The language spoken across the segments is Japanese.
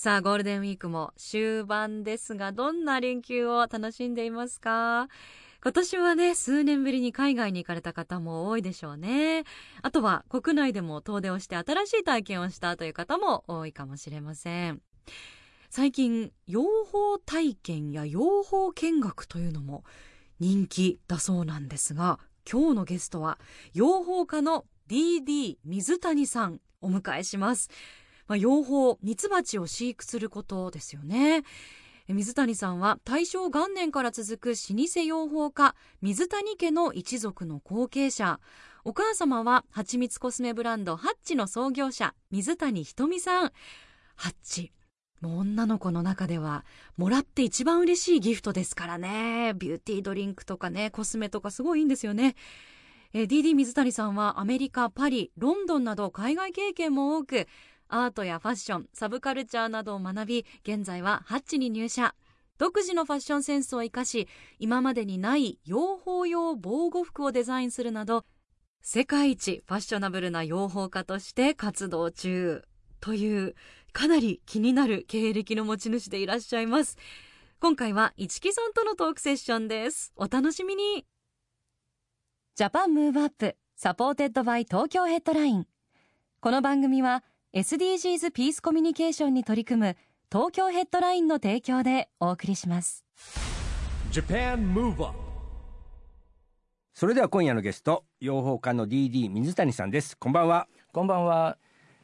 さあ、ゴールデンウィークも終盤ですが、どんな連休を楽しんでいますか？今年はね、数年ぶりに海外に行かれた方も多いでしょうね。あとは国内でも遠出をして新しい体験をしたという方も多いかもしれません。最近、養蜂体験や養蜂見学というのも人気だそうなんですが今日のゲストは養蜂家の DD 水谷さんお迎えします、まあ、養蜂ミツバチを飼育することですよね。水谷さんは大正元年から続く老舗養蜂家水谷家の一族の後継者。お母様は蜂蜜コスメブランドハッチの創業者水谷ひとみさん。ハッチもう女の子の中ではもらって一番嬉しいギフトですからね。ビューティードリンクとかねコスメとかすごいいいんですよね。DD 水谷さんはアメリカパリロンドンなど海外経験も多くアートやファッションサブカルチャーなどを学び現在はハッチに入社。独自のファッションセンスを生かし今までにない養蜂用防護服をデザインするなど世界一ファッショナブルな養蜂家として活動中。というかなり気になる経歴の持ち主でいらっしゃいます。今回は一木さんとのトークセッションです。お楽しみに。 Japan Move Up supported by Tokyo Headline。この番組は SDGs ピースコミュニケーションに取り組む東京ヘッドラインの提供でお送りします。Japan Move Up それでは今夜のゲスト養蜂家の DD 水谷さんです。こんばんは。こんばんは。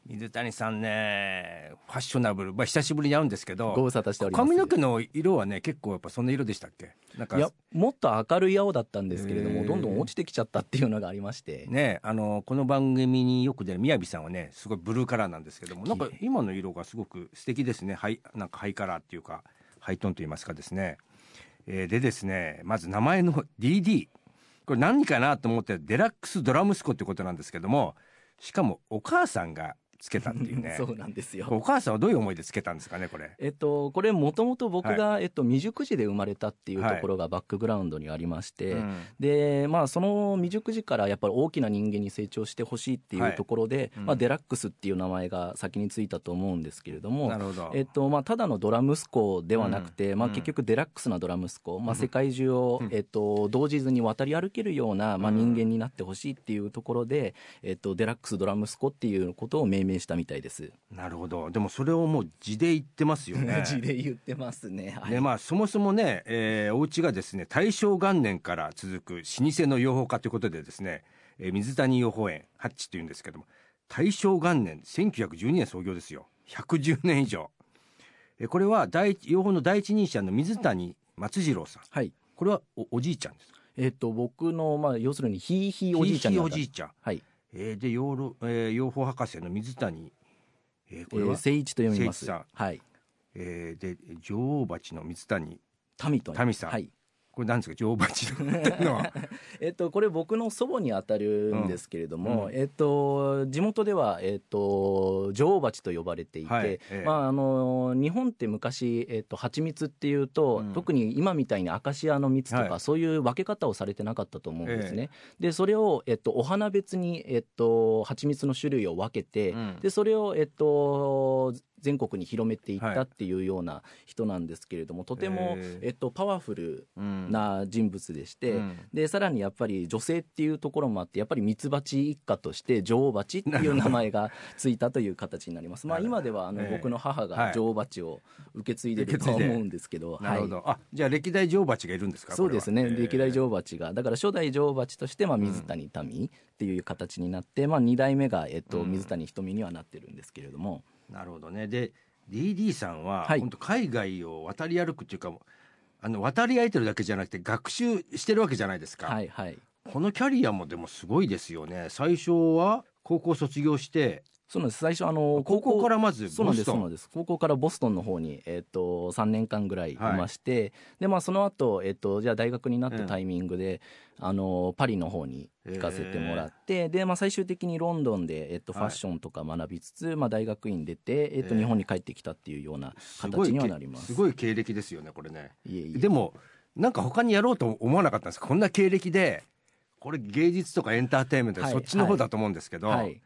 水谷さんねファッショナブル、まあ、久しぶりに会うんですけどご無沙汰しております。髪の毛の色はね結構やっぱそんな色でしたっけ？なんか。いや、もっと明るい青だったんですけれども、どんどん落ちてきちゃったっていうのがありまして。ねあのこの番組によく出る宮城さんはねすごいブルーカラーなんですけどもなんか今の色がすごく素敵ですね。ハイなんかハイカラーっていうかハイトーンと言いますかですね、えーでですねまず名前の DD これ何かなと思ってデラックスドラムスコってことなんですけどもしかもお母さんがつけたっていうね。そうなんですよ。お母さんはどういう思いでつけたんですかねこれ。えっと、これもともと僕が、えっと、未熟児で生まれたっていうところがバックグラウンドにありまして、うん。で、まあ、その未熟児からやっぱり大きな人間に成長してほしいっていうところで、うん。まあ、デラックスっていう名前が先についたと思うんですけれどもな、るほど、えっとまあ、ただのドラ息子ではなくて、まあ、うん。うん結局デラックスなドラ息子、まあ、世界中を、うん。えっと、動じずに渡り歩けるような、まあ、うん。人間になってほしいっていうところで、えっと、デラックスドラ息子っていうことを命名したみたいです。なるほど。でもそれをもう字で言ってますよね。字で言ってますね。はい。でまあそもそもね、えーお家がですね大正元年から続く老舗の養蜂家ということでですね、えー水谷養蜂園ハッチというんですけども大正元年1912年創業ですよ。110年以上、えーこれは第一養蜂の第一人者の水谷松次郎さん。はい。これはおおじいちゃんですか？えっと、僕の、まあ、要するにひいひいおじいちゃんひいひいおじいちゃん、はい、えーで養老、えー養蜂博士の水谷、えーえこれは、ー、聖一と読みます。はい。えーで女王蜂の水谷。民と民さん。はいこれなんですか女王蜂のっていうのは？えっと、これ僕の祖母に当たるんですけれども、うんえっと、地元では、えっと、女王蜂と呼ばれていて、はいええ。まあ、あの日本って昔、えっと、蜂蜜っていうと、うん。特に今みたいにアカシアの蜜とか、はい。そういう分け方をされてなかったと思うんですね。でそれを、えっと、お花別に、えっと、蜂蜜の種類を分けて、うん。でそれを、えっと、全国に広めていっはい。たっていうような人なんですけれども、とても、ええっと、パワフルうん。な人物でして、うん。でさらにやっぱり女性っていうところもあってやっぱりミツバチ一家として女王蜂っていう名前がついたという形になります。まあ今ではあのええ僕の母はい。が女王蜂を受け継いでると思うんですけど、なるほど、あじゃあ歴代女王蜂がいるんですか？そうですね、歴代女王王蜂が。だから初代女王蜂としてまあ水谷民っていう形になって、まあ2代目がえっとうん。水谷ひとみにはなってるんですけれども、なるほどね。で DD さんは、はい。本当海外を渡り歩くっていうかあの渡り歩いてるだけじゃなくて学習してるわけじゃないですか、はいはい。このキャリアもでもすごいですよね。最初は高校卒業してそうなんです。最初あの高校からまずそうなんですボストン。そうなんです。高校からボストンの方に、えっと3年間ぐらいいまして、でまあその後、えっとじゃあ大学になったタイミングで、あのパリの方に行かせてもらって、でまあ最終的にロンドンで、えっとフはい。ァッションとか学びつつ、まあ大学院出て、えっとえー日本に帰ってきたっていうような形にはなります。すごい経歴ですよねこれね。いえいえ。でもなんか他にやろうと思わなかったんです。かこんな経歴でこれ芸術とかエンターテインメント、はい。そっちの方だと思うんですけど、はい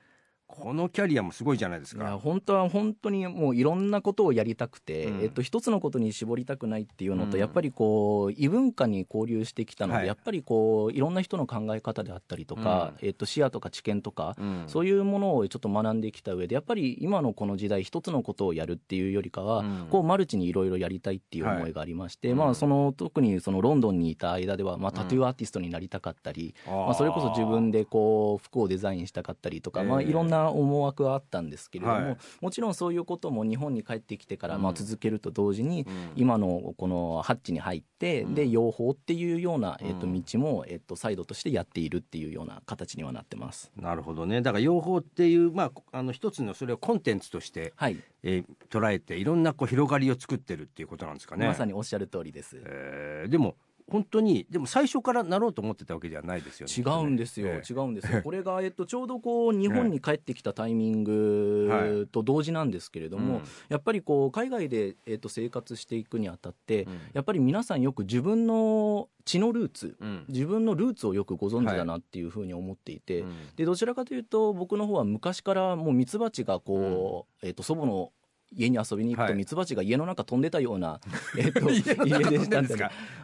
このキャリアもすごいじゃないですいやか本当は本当にもういろんなことをやりたくて、うん。えっと、一つのことに絞りたくないっていうのと、うん。やっぱりこう異文化に交流してきたので、はい。やっぱりこういろんな人の考え方であったりとか、えっと、視野とか知見とか、うん。そういうものをちょっと学んできた上でやっぱり今のこの時代一つのことをやるっていうよりかは、うん。こうマルチにいろいろやりたいっていう思いがありまして、はい。うんまあ、その特にそのロンドンにいた間では、まあ、タトゥーアーティストになりたかったり、まあ、それこそ自分でこう服をデザインしたかったりとか、まあ、ええ。いろんな思惑はあったんですけれども、はい。もちろんそういうことも日本に帰ってきてからまあうん続けると同時に、うん。今のこのハッチに入って、うん。で養蜂っていうような、えっとうん。道も、えっとサイドとしてやっているっていうような形にはなってます。なるほどね。だから養蜂っていう、まあ、あの一つのそれをコンテンツとして、はい、えー捉えていろんなこう広がりを作ってるっていうことなんですかね。まさにおっしゃる通りです。えーでも本当にでも最初からなろうと思ってたわけではないですよね。違うんですよ、ええ。違うんですよ、これが、えっと、ちょうどこう日本に帰ってきたタイミングと同時なんですけれども、うんやっぱりこう海外で、えっと、生活していくにあたって、うん。やっぱり皆さんよく自分の血のルーツ、うん。自分のルーツをよくご存知だなっていうふうに思っていて、うんでどちらかというと僕の方は昔からもうミツバチがこう、えっと祖母の家に遊びに行くはい。とミツバチが家の中飛んでたような、えっと家でしたんで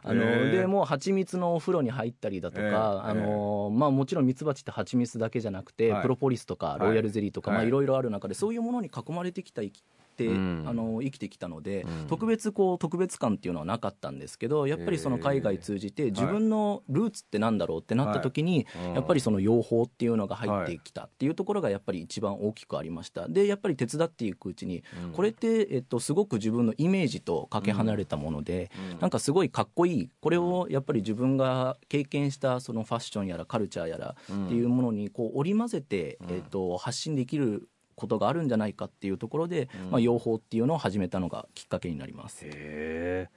あのでもう蜂蜜のお風呂に入ったりだとか、えーあのまあ、もちろんミツバチって蜂蜜だけじゃなくて、はい。プロポリスとかいロイヤルゼリーとか、はいまあ、い。ろいろある中でそういうものに囲まれてきた生きて、うん。あの生きてきたので、うん。特別こう特別感っていうのはなかったんですけどやっぱりその海外通じて自分のルーツってなんだろうってなった時に、はい。やっぱりその養蜂っていうのが入ってきたっていうところがやっぱり一番大きくありました。でやっぱり手伝っていくうちにうん。これって、えっと、すごく自分のイメージとかけ離れたもので、うん。なんかすごいかっこいいこれをやっぱり自分が経験したそのファッションやらカルチャーやらっていうものにこう織り交ぜて、うん。えっと、発信できることがあるんじゃないかっていうところで、うんまあ、養蜂っていうのを始めたのがきっかけになります。へえ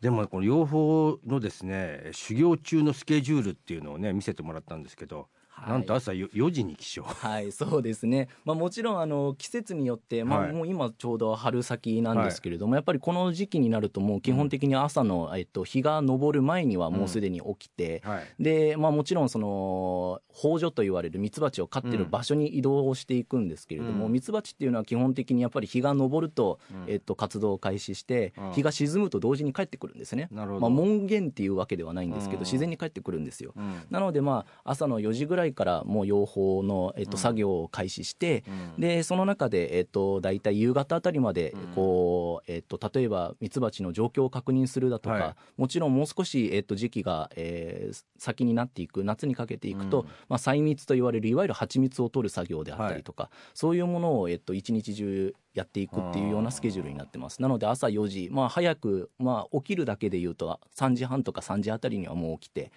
でもこの養蜂のですね修行中のスケジュールっていうのをね見せてもらったんですけど、はいなんと朝よ4時に起床。はい、そうですね、まあ、もちろんあの季節によって、まあ、はい。もう今ちょうど春先なんですけれども、やっぱりこの時期になるともう基本的に朝の、えっと、日が昇る前にはもうすでに起きて、はい。でまあ、もちろんその宝所と言われるミツバチを飼ってる場所に移動していくんですけれども、うん。ミツバチっていうのは基本的にやっぱり日が昇ると、うん。えっと、活動を開始して、うん。日が沈むと同時に帰ってくるんですね。なるほど。まあ、門限っていうわけではないんですけど、うん。自然に帰ってくるんですよ。うん。なのでまあ朝の4時ぐらいからもう養蜂の、えっと、うん。作業を開始して、うん。でその中で、えっと、大体夕方あたりまでうん。こう、えっと、例えばミツバチの状況を確認するだとか、はい。もちろんもう少し、えっと、時期が、えー先になっていく夏にかけていくと、うん。まあ、細密と言われるいわゆる蜂蜜を取る作業であったりとか、そういうものを、えっと、一日中やっていくっていうようなスケジュールになってます。なので朝4時、まあ、早く、まあ、起きるだけでいうと3時半とか3時あたりにはもう起きて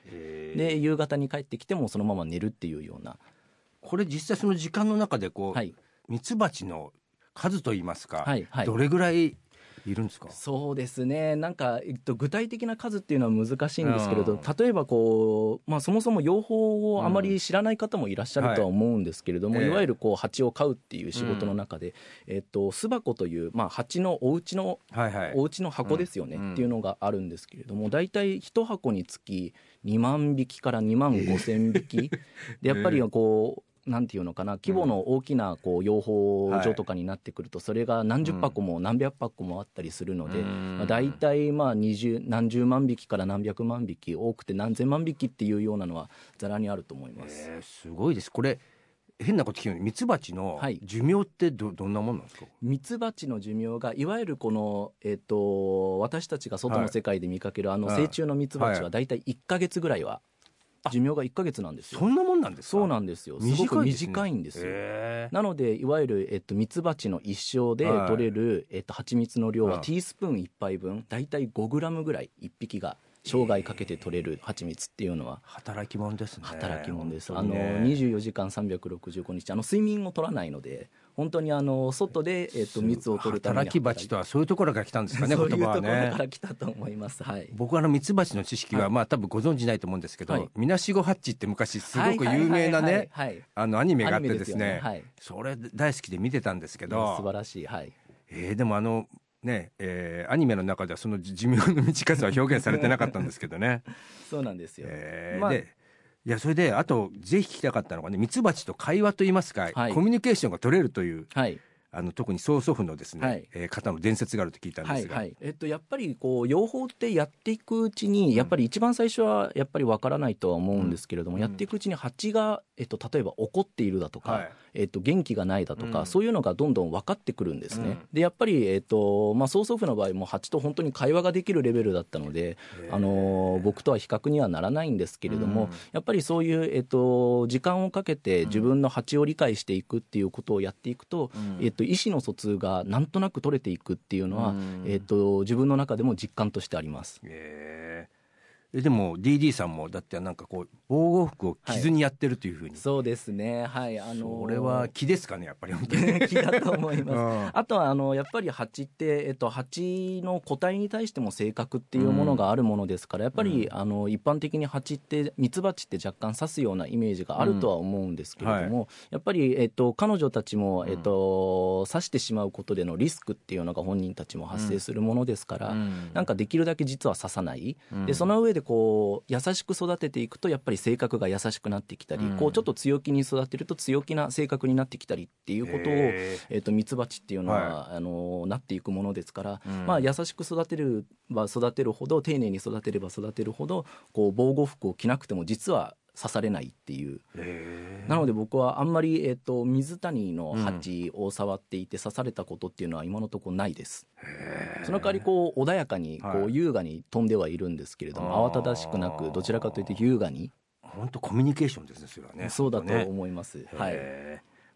で夕方に帰ってきてもそのまま寝るっていうような、これ実際その時間の中でこう、はい。ミツバチの数といいますか、はいはい。どれぐらいいるんですか？そうですね。なんか、えっと、具体的な数っていうのは難しいんですけれど、うん。例えばこう、まあ、そもそも養蜂をあまり知らない方もいらっしゃるとは思うんですけれども、はいええいわゆるこう蜂を飼うっていう仕事の中で、えっと、巣箱という、まあ、蜂のお家のはいはい。お家の箱ですよね、うん。っていうのがあるんですけれども大体1箱につき2万匹から2万5千匹、でやっぱりこうなんていうのかな規模の大きなこう養蜂所とかになってくるとそれが何十箱も何百箱もあったりするので、うん。まあ、大体まあ20何十万匹から何百万匹多くて何千万匹っていうようなのはざらにあると思います。えーすごいです。これ変なこと聞くのにミツバチのはい。寿命ってどどんなもんなんですか、ミツバチの寿命がいわゆるこの、えっと私たちが外の世界で見かけるあのはい。成虫のミツバチははい。大体1か月ぐらいは寿命が1か月なんですよ。そんなもんなんですか？そうなんですよ。すごく短いんですよ。へー。なのでいわゆる、えっと、ミツバチの一生ではい。取れる、えっと、蜂蜜の量はうん。ティースプーン1杯分大体5グラムぐらい1匹が生涯かけて取れる蜂蜜っていうのは。働き者ですね。働き者です、あの本当にね。24時間365日。あの睡眠を取らないので本当にあの外で、えっと、蜜を取るために働き蜂とはそういうところから来たんですかねそういうところから来たと思います。はい。僕はあのミツバチの知識は、はいまあ多分ご存知ないと思うんですけど、はいみなしごハッチって昔すごく有名なねはいはいはいはいあのアニメがあってですねアニメですそれ大好きで見てたんですけはい素晴ど、らしい。はい。えーでもあのね、えーアニメの中ではその寿命の短さは表現されてなかったんですけどね。そうなんですよ。えーまあでいやそれであとぜひ聞きたかったのがねミツバチと会話といいますか、はいコミュニケーションが取れるというはい。あの特に曽祖父のですね、はい。えー方の伝説があると聞いたんですが、はいはい。えっと、やっぱりこう養蜂ってやっていくうちにやっぱり一番最初はやっぱりわからないとは思うんですけれども、うん。やっていくうちに蜂が、えっと、例えば怒っているだとか、はい。えっと、元気がないだとか、うん。そういうのがどんどん分かってくるんですね。うん。でやっぱり、えっとまあ、曽祖父の場合も蜂と本当に会話ができるレベルだったので、あの僕とは比較にはならないんですけれども、うん。やっぱりそういう、えっと、時間をかけて自分の蜂を理解していくっていうことをやっていくと、えっと、意思の疎通がなんとなく取れていくっていうのは、うんえっと、自分の中でも実感としてあります。えーえでも DD さんもだってなんかこう防護服を着ずにやってるというふうに、そうですね。はい。あのそれは木ですかねやっぱり本当に。気だと思います。うん。あとはあのやっぱり蜂って、えっと、蜂の個体に対しても性格っていうものがあるものですから、やっぱり、あの一般的に蜂ってミツバチって若干刺すようなイメージがあるとは思うんですけれども、やっぱり、えっと、彼女たちも、えっと、刺してしまうことでのリスクっていうのが本人たちも発生するものですから、なんかできるだけ実は刺さない、でその上でこう優しく育てていくとやっぱり性格が優しくなってきたり、うん。こうちょっと強気に育てると強気な性格になってきたりっていうことを、えー、とミツバチっていうのは、あのなっていくものですから、うん。まあ、優しく育てれば育てるほど丁寧に育てれば育てるほどこう防護服を着なくても実は刺されないっていう。なので僕はあんまり、えー、と水谷の蜂を触っていて刺されたことっていうのは今のところないです。その代わりこう穏やかにこはい。う優雅に飛んではいるんですけれども、慌ただしくなくどちらかというと優雅に、本当コミュニケーションですねそれはね。そうだと思います。はい、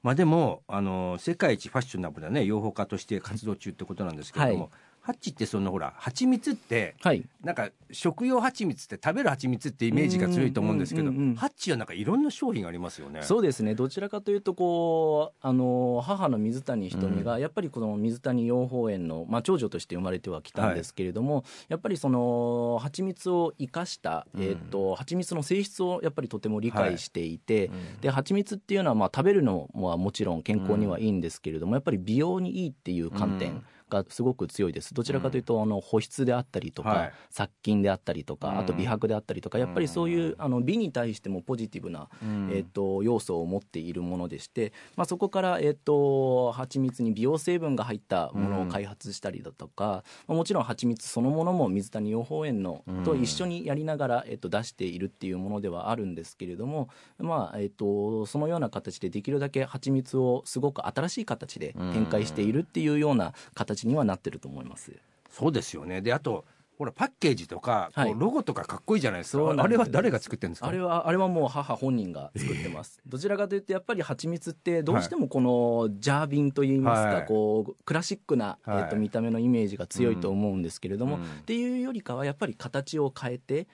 まあでもあの世界一ファッショナブルなね養蜂家として活動中ってことなんですけれども、はいハッチってそのほら蜂蜜ってはい。なんか食用蜂蜜って食べる蜂蜜ってイメージが強いと思うんですけど、うんうんうんうん。ハッチはなんかいろんな商品がありますよね。そうですね。どちらかというとこうあの母の水谷ひとみが、やっぱりこの水谷養蜂園の、まあ、長女として生まれてはきたんですけれども、やっぱりその蜂蜜を生かした、うん。えー、と蜂蜜の性質をやっぱりとても理解していて、うん。で蜂蜜っていうのはまあ食べるのはもちろん健康にはいいんですけれども、やっぱり美容にいいっていう観点。うんがすごく強いです。どちらかというと、あの保湿であったりとか、はい。殺菌であったりとか、うん。あと美白であったりとかやっぱりそういうあの美に対してもポジティブなうん。えっと要素を持っているものでして、まあ、そこから、えっと蜂蜜に美容成分が入ったものを開発したりだとか、まあもちろん蜂蜜そのものも水谷養蜂園のうんと一緒にやりながら、えっと出しているっていうものではあるんですけれども、まあえっとそのような形でできるだけ蜂蜜をすごく新しい形で展開しているっていうような形にはなってると思います。そうですよね。であとほらパッケージとか、はい。ロゴとかかっこいいじゃないですか。あれは誰が作ってるんですか？あれはあれはもう母本人が作ってます。どちらかというとやっぱり蜂蜜ってどうしてもこのジャービンといいますか、はい。こうクラシックな、はい。えっと見た目のイメージが強いと思うんですけれども、うん。っていうよりかはやっぱり形を変えて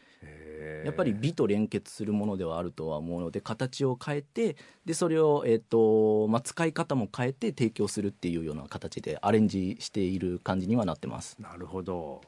やっぱり美と連結するものではあるとは思うので形を変えてでそれを、えっとまあ、使い方も変えて提供するっていうような形でアレンジしている感じにはなってます。なるほど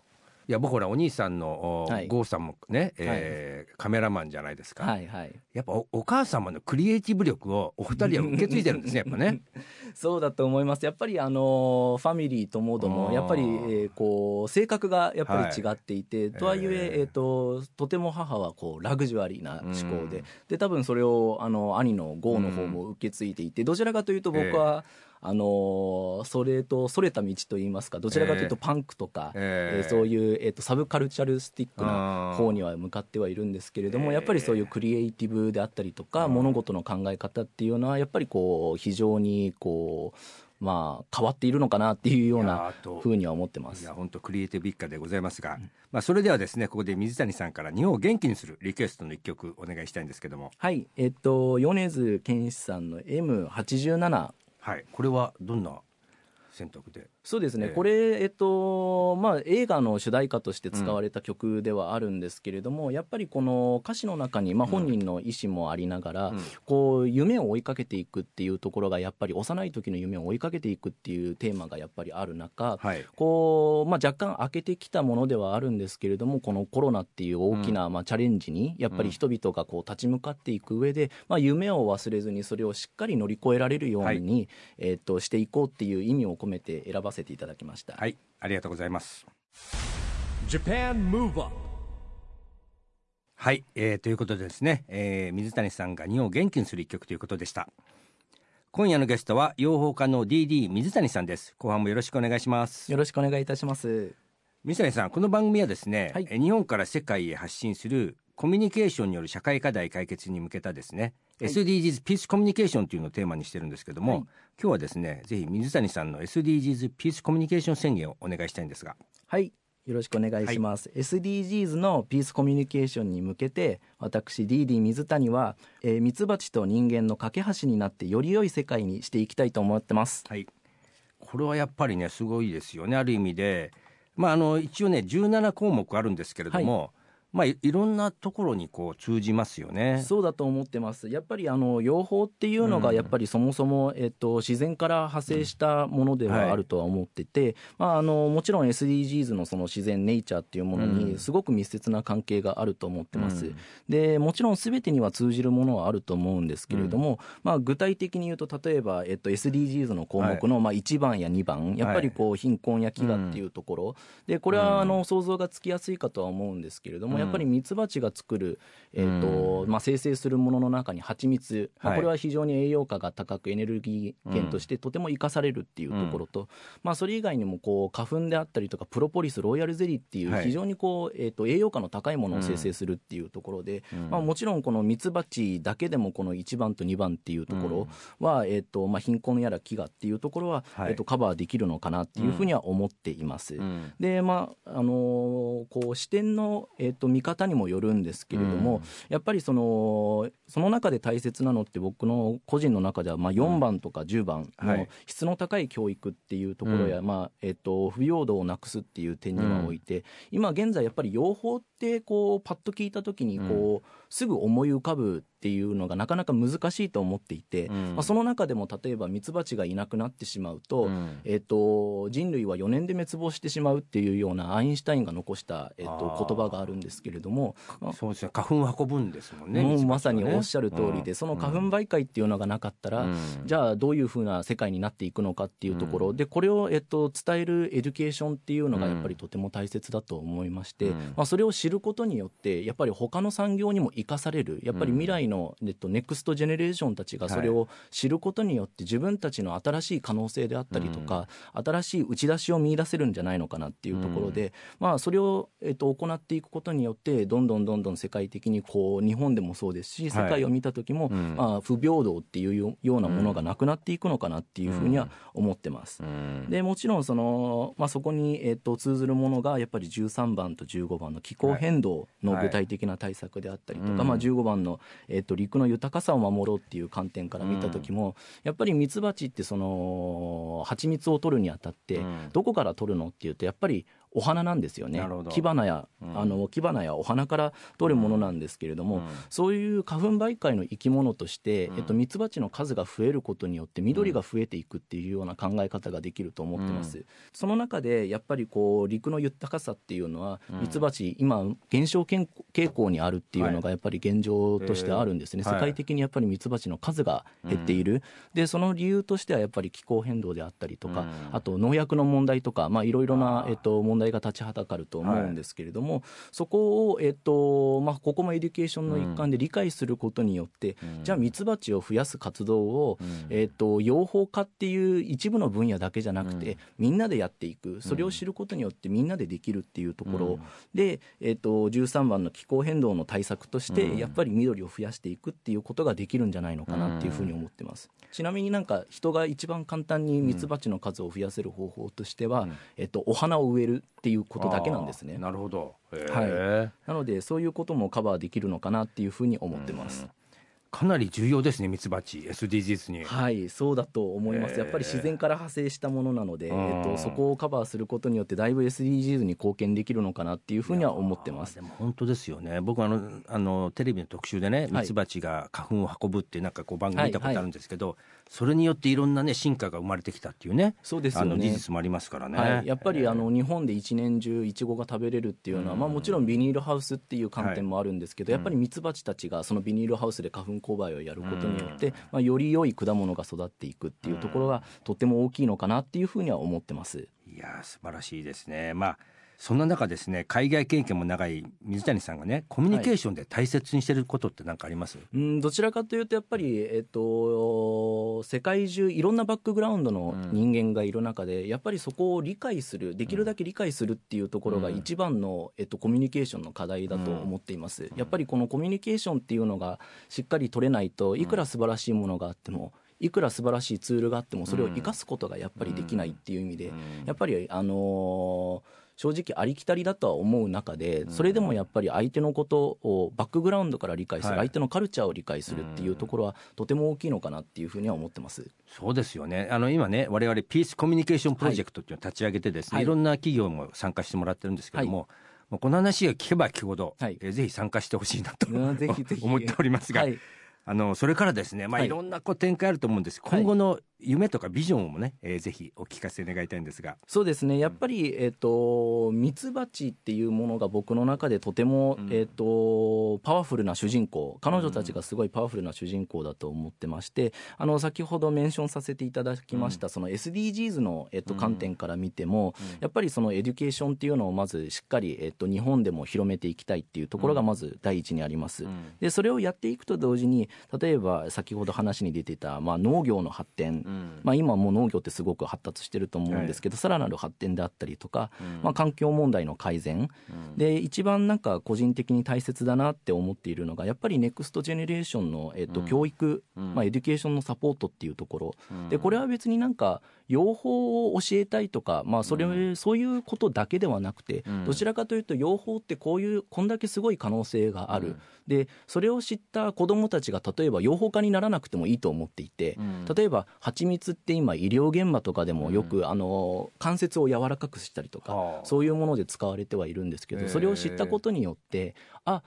いや僕ほらお兄さんの、おはい。郷さんもね、えーカメラマンじゃないですか、はいはい。やっぱおお母様のクリエイティブ力をお二人は受け継いでるんですねやっぱね。そうだと思います。やっぱりあのファミリーともどもやっぱり、えーこう性格がやっぱり違っていて、とはいええーえーととても母はこうラグジュアリーな思考で、うん。で多分それをあの兄のゴーの方も受け継いでいて、どちらかというと僕は、あのそれとそれた道といいますかどちらかというとえーパンクとか、えーえーそういう、えー、とサブカルチャルスティックな方には向かってはいるんですけれども、えーやっぱりそういうクリエイティブであったりとか、うん。物事の考え方っていうのはやっぱりこう非常にこうまあ変わっているのかなっていうようなふうには思ってます。いや。本当クリエイティブ一家でございますが、まあそれではですねここで水谷さんから日本を元気にするリクエストの一曲お願いしたいんですけども。はい、えっと米津玄師さんの M87 はい。これはどんな選択で？そうですね、ええ。これ、えっとまあ、映画の主題歌として使われた曲ではあるんですけれども、やっぱりこの歌詞の中に、まあ、本人の意思もありながら、うん。こう夢を追いかけていくっていうところが、やっぱり幼い時の夢を追いかけていくっていうテーマがやっぱりある中、はい。こうまあ、若干開けてきたものではあるんですけれども、このコロナっていう大きな、まあ、チャレンジに、やっぱり人々がこう立ち向かっていく上で、まあ、夢を忘れずに、それをしっかり乗り越えられるように、えっとしていこうっていう意味を込めて選ばせていただきました。はいありがとうございます。Japan Move Up はい、えーということでですね、えー水谷さんが日本を元気にする一曲ということでした。今夜のゲストは養蜂家の DD 水谷さんです。後半もよろしくお願いします。よろしくお願いいたします。水谷さんこの番組はですね、はい。えー日本から世界へ発信するコミュニケーションによる社会課題解決に向けたですね、はい SDGs ピースコミュニケーションというのをテーマにしてるんですけども、はい。今日はですねぜひ水谷さんの SDGs ピースコミュニケーション宣言をお願いしたいんですが。はい。よろしくお願いします、SDGs のピースコミュニケーションに向けて私 DD 水谷は、えー、ミツバチと人間の架け橋になってより良い世界にしていきたいと思ってます。はい、これはやっぱりねすごいですよね。ある意味で、まあ、あの一応ね17項目あるんですけれども、まあ、いいろんなところにこう通じますよね。そうだと思ってます。やっぱりあの養蜂っていうのがやっぱりそもそも、えっと、自然から派生したものではあるとは思ってて、まあ、あのもちろん SDGs のその自然ネイチャーっていうものうん。にすごく密接な関係があると思ってます、うん。でもちろん全てには通じるものはあると思うんですけれども、まあ、具体的に言うと例えば、えっと、SDGs の項目のまあ1番や2番やっぱりこう貧困や飢餓っていうところ、でこれはあの想像がつきやすいかとは思うんですけれども、うんやっぱりミツバチが作る、えっとまあ、生成するものの中に蜂蜜、まあはい。これは非常に栄養価が高くエネルギー源としてとても生かされるっていうところと、まあ、それ以外にもこう花粉であったりとかプロポリスロイヤルゼリーっていはい。う非常にこう、えっと栄養価の高いものを生成するっていうところで、まあ、もちろんこのミツバチだけでもこの1番と2番っていうところは、えっとまあ、貧困やら飢餓っていうところは、はい。えっとカバーできるのかなっていうふうには思っています。うん。でまああのーこう視点の、えっと見方にもよるんですけれども、うん。やっぱりそのその中で大切なのって僕の個人の中ではまあ4番とか10番はい。の質の高い教育っていうところや、うまあえっと不平等をなくすっていう点にはおいて、今現在やっぱり養蜂ってこうパッと聞いた時にこう、すぐ思い浮かぶっていうのがなかなか難しいと思っていて、うん。まあ、その中でも例えばミツバチがいなくなってしまうと、うん。えっと人類は4年で滅亡してしまうっていうようなアインシュタインが残した、えっと言葉があるんですけれども、まあそうですね。花粉を運ぶんですもんね。もうミツバまさにおっしゃる通りで、その花粉媒介っていうのがなかったら、じゃあどういうふうな世界になっていくのかっていうところ、でこれを、えっと、伝える education っていうのがやっぱりとても大切だと思いまして、うん。まあ、それを知ることによってやっぱり他の産業にも生かされるやっぱり未来の、えっと、 next generation たちがそれを知ることによって自分たちの新しい可能性であったりとか、新しい打ち出しを見出せるんじゃないのかなっていうところで、まあ、それを、えっと、行っていくことによってどんどんどんどん世界的にこう日本でもそうですし世界を見た時も、うん。まあ、不平等っていうよようなものがなくなっていくのかなっていうふうには思ってます。うん。でもちろんその、まあ、そこに、えっと通ずるものがやっぱり13番と15番の気候変動の具体的な対策であったりとか、はいまあ、15番の、えっと陸の豊かさを守ろうっていう観点から見た時も、やっぱりミツバチってその蜂蜜を取るにあたって、うん。どこから取るのっていうとやっぱりお花なんですよね。木花や、うん。あの木花やお花から取るものなんですけれども、うん。そういう花粉媒介の生き物として、うん。えっと、ミツバチの数が増えることによって緑が増えていくっていうような考え方ができると思ってます、うその中でやっぱりこう陸の豊かさっていうのはうん。ミツバチ今減少傾傾向にあるっていうのがやっぱり現状としてあるんですね、はい。世界的にやっぱりミツバチの数が減っている、でその理由としてはやっぱり気候変動であったりとか、うん。あと農薬の問題とかまあいろいろなえっと問題が立ちはだかると思うんですけれども、そこをえっとまあここも education の一環で理解することによって、うん。じゃあミツバチを増やす活動を、うん。えっと養蜂家っていう一部の分野だけじゃなくて、うん。みんなでやっていく。それを知ることによってみんなでできるっていうところ、うん。で、えっと13番の気候変動の対策として、うん。やっぱり緑を増やしていくっていうことができるんじゃないのかなっていうふうに思ってます、ちなみになんか人が一番簡単にミツバチの数を増やせる方法としては、うん。えっと、お花を植えるっていうことだけなんですね。なるほど。へはい。ーなのでそういうこともカバーできるのかなっていうふうに思ってます、かなり重要ですねミツバチ。SDGs に。はいそうだと思います、えー。やっぱり自然から派生したものなので、うん。えっと、そこをカバーすることによってだいぶ SDGs に貢献できるのかなっていうふうには思ってます。でも本当ですよね。僕あのあのテレビの特集でねミツバチが花粉を運ぶってなんかこう番組見たことあるんですけど、それによっていろんなね進化が生まれてきたっていうね。そうですよね。あの事実もありますからね、はい、やっぱりあえ。の日本で一年中いちごが食べれるっていうのは、まあ、もちろんビニールハウスっていう観点もあるんですけど、やっぱりミツバチたちがそのビニールハウスで花粉勾配をやることによって、まあ、より良い果物が育っていくっていうところがとっても大きいのかなっていうふうには思ってます。ーいやー素晴らしいですねまあそんな中ですね海外経験も長い水谷さんがねコミュニケーションで大切にしてることって何かあります、うんどちらかというとやっぱり、えっと、世界中いろんなバックグラウンドの人間がいる中で、やっぱりそこを理解するできるだけ理解するっていうところが一番の、えっと、コミュニケーションの課題だと思っています、やっぱりこのコミュニケーションっていうのがしっかり取れないといくら素晴らしいものがあってもいくら素晴らしいツールがあってもそれを生かすことがやっぱりできないっていう意味で、やっぱりあのー正直ありきたりだとは思う中でそれでもやっぱり相手のことをバックグラウンドから理解する、はい。相手のカルチャーを理解するっていうところはとても大きいのかなっていうふうには思ってます。そうですよね。あの今ね我々ピースコミュニケーションプロジェクトっていうのを立ち上げてですね、はい。い、ろんな企業も参加してもらってるんですけども、もうこの話が聞けば聞くほど、はい。えーぜひ参加してほしいなと、思っておりますが、はい。あのそれからですね、まあ、はい。いろんなこう展開あると思うんです、はい。今後の夢とかビジョンもね、えーぜひお聞かせ願いたいんですが。そうですね。やっぱり、えっとミツバチっていうものが僕の中でとても、えっとパワフルな主人公彼女たちがすごいパワフルな主人公だと思ってましてあの先ほどメンションさせていただきました、その SDGs の、えっと、観点から見ても、やっぱりその education っていうのをまずしっかり、えっと、日本でも広めていきたいっていうところがまず第一にあります。でそれをやっていくと同時に例えば先ほど話に出てた、まあ、農業の発展、まあ、今もう農業ってすごく発達してると思うんですけど、さらなる発展であったりとか、まあ、環境問題の改善、で一番なんか個人的に大切だなって思っているのがやっぱり next generation の、えっと教育、まあ、 education のサポートっていうところ、でこれは別になんか養蜂を教えたいとか、まあ、それ、そういうことだけではなくて、どちらかというと養蜂ってこういうこんだけすごい可能性がある、でそれを知った子どもたちが例えば養蜂家にならなくてもいいと思っていて、例えば蜂蜜って今医療現場とかでもよく、あの関節を柔らかくしたりとか、はあ。そういうもので使われてはいるんですけどそれを知ったことによってあ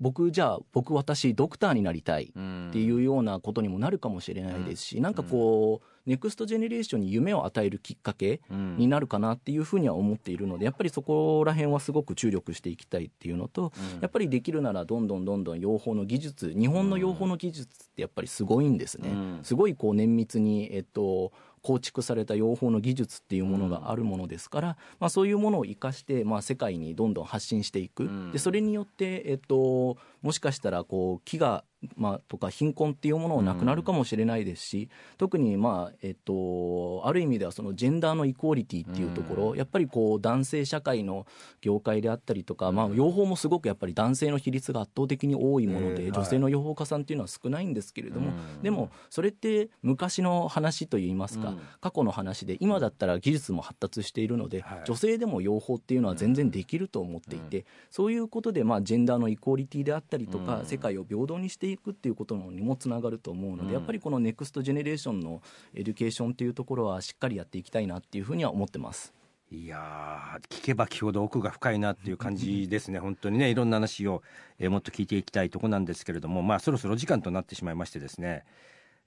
僕じゃあ僕私ドクターになりたいっていうようなことにもなるかもしれないですし、なんかこう、ネクストジェネレーションに夢を与えるきっかけになるかなっていうふうには思っているのでやっぱりそこら辺はすごく注力していきたいっていうのと、やっぱりできるならどんどんどんどん養蜂の技術日本の養蜂の技術ってやっぱりすごいんですね、すごいこう綿密に、えっと、構築された養蜂の技術っていうものがあるものですから、まあ、そういうものを生かして、まあ、世界にどんどん発信していく、でそれによって、えっと、もしかしたらこう飢餓、まあ、とか貧困っていうものはなくなるかもしれないですし、特に、まあえっと、ある意味ではそのジェンダーのイクオリティっていうところ、やっぱりこう男性社会の業界であったりとか、まあ、養蜂もすごくやっぱり男性の比率が圧倒的に多いもので、えー女性の養蜂家さんっていうのは少ないんですけれども、でもそれって昔の話といいますか、過去の話で今だったら技術も発達しているので、はい。女性でも養蜂っていうのは全然できると思っていて、そういうことでまあ gender の equality であったりとか、世界を平等にしていくっていうことにもつながると思うので、やっぱりこの next generation の education っていうところはしっかりやっていきたいなっていうふうには思ってます。いやー聞けば聞くほど奥が深いなっていう感じですね、本当にね、いろんな話を、えーもっと聞いていきたいとこなんですけれども、まあ、そろそろ時間となってしまいましてですね、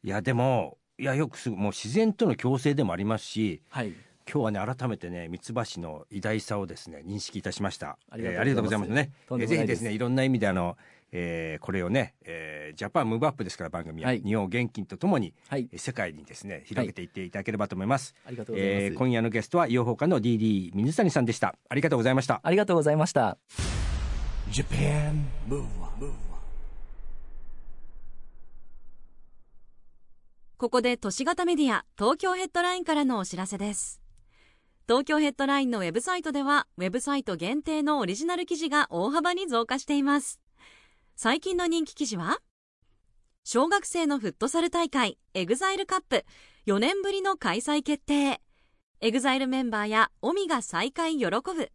いや、でも、いや、よくすぐ、もう自然との共生でもありますし、はい今日はね、改めてね、三つ橋の偉大さをですね、認識いたしました。ありがとうございますえーありがとうございますね。えーぜひですね、いろんな意味で、あの、えーこれをね、えージャパンムーブアップですから、番組は、はい日本元気とともに、はいえー世界にですね、広げていっていただければと思います。ありがとうございますえー今夜のゲストは、養蜂家の DD 水谷さんでした。ありがとうございました。ありがとうございました。Japan Move Up ここで都市型メディア東京ヘッドラインからのお知らせです東京ヘッドラインのウェブサイトではウェブサイト限定のオリジナル記事が大幅に増加しています。最近の人気記事は小学生のフットサル大会 EXILE CUP 4年ぶりの開催決定。 EXILE メンバーやオミが再開喜ぶ。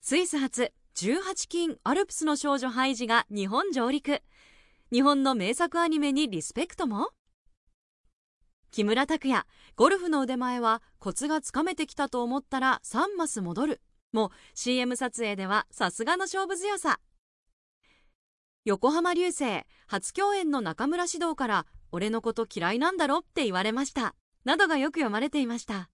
スイス発18金アルプスの少女ハイジが日本上陸。日本の名作アニメにリスペクトも。木村拓哉ゴルフの腕前はコツがつかめてきたと思ったら3マス戻る。も CM 撮影ではさすがの勝負強さ。横浜流星初共演の中村獅童から俺のこと嫌いなんだろって言われました。などがよく読まれていました。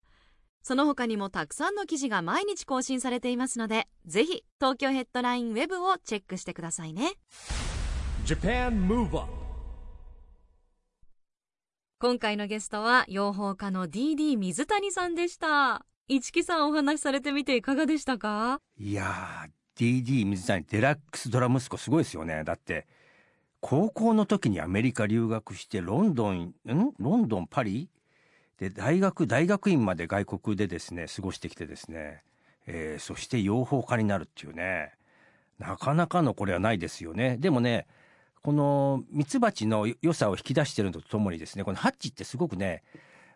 その他にもたくさんの記事が毎日更新されていますのでぜひ東京ヘッドラインウェブをチェックしてくださいね。今回のゲストは養蜂家の DD 水谷さんでした。市木さんお話しされてみていかがでしたか？いやー DD 水谷デラックスドラ息子すごいですよね。だって高校の時にアメリカ留学してロンドンん？ロンドンパリ？で大学大学院まで外国でですね過ごしてきてですね、えーそして養蜂家になるっていうね。なかなかのこれはないですよね。でもねこのミツバチの良さを引き出してるのとともにですねこのハッチってすごくね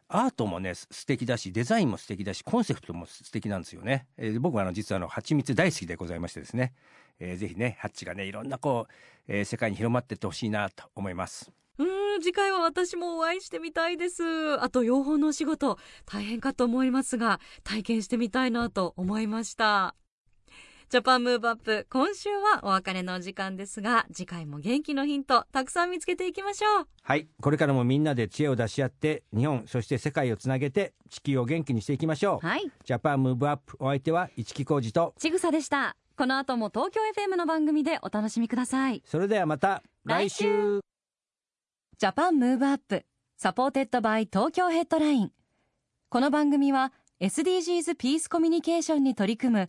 アートもね素敵だしデザインも素敵だしコンセプトも素敵なんですよね、えー僕はあの実はあの蜂蜜大好きでございましてですね、えーぜひねハッチがねいろんなこう、えー世界に広まってってほしいなと思います。うーん次回は私もお会いしてみたいです。あと養蜂のお仕事大変かと思いますが体験してみたいなと思いました。ジャパンムーブアップ今週はお別れのお時間ですが次回も元気のヒントたくさん見つけていきましょう。はい。これからもみんなで知恵を出し合って日本そして世界をつなげて地球を元気にしていきましょう、はい。ジャパンムーブアップお相手は市木浩二と。ちぐさでした。この後も東京 FM の番組でお楽しみください。それではまた来週。 Japan Move Up supported by Tokyo Headline。この番組は SDGs ピースコミュニケーションに取り組む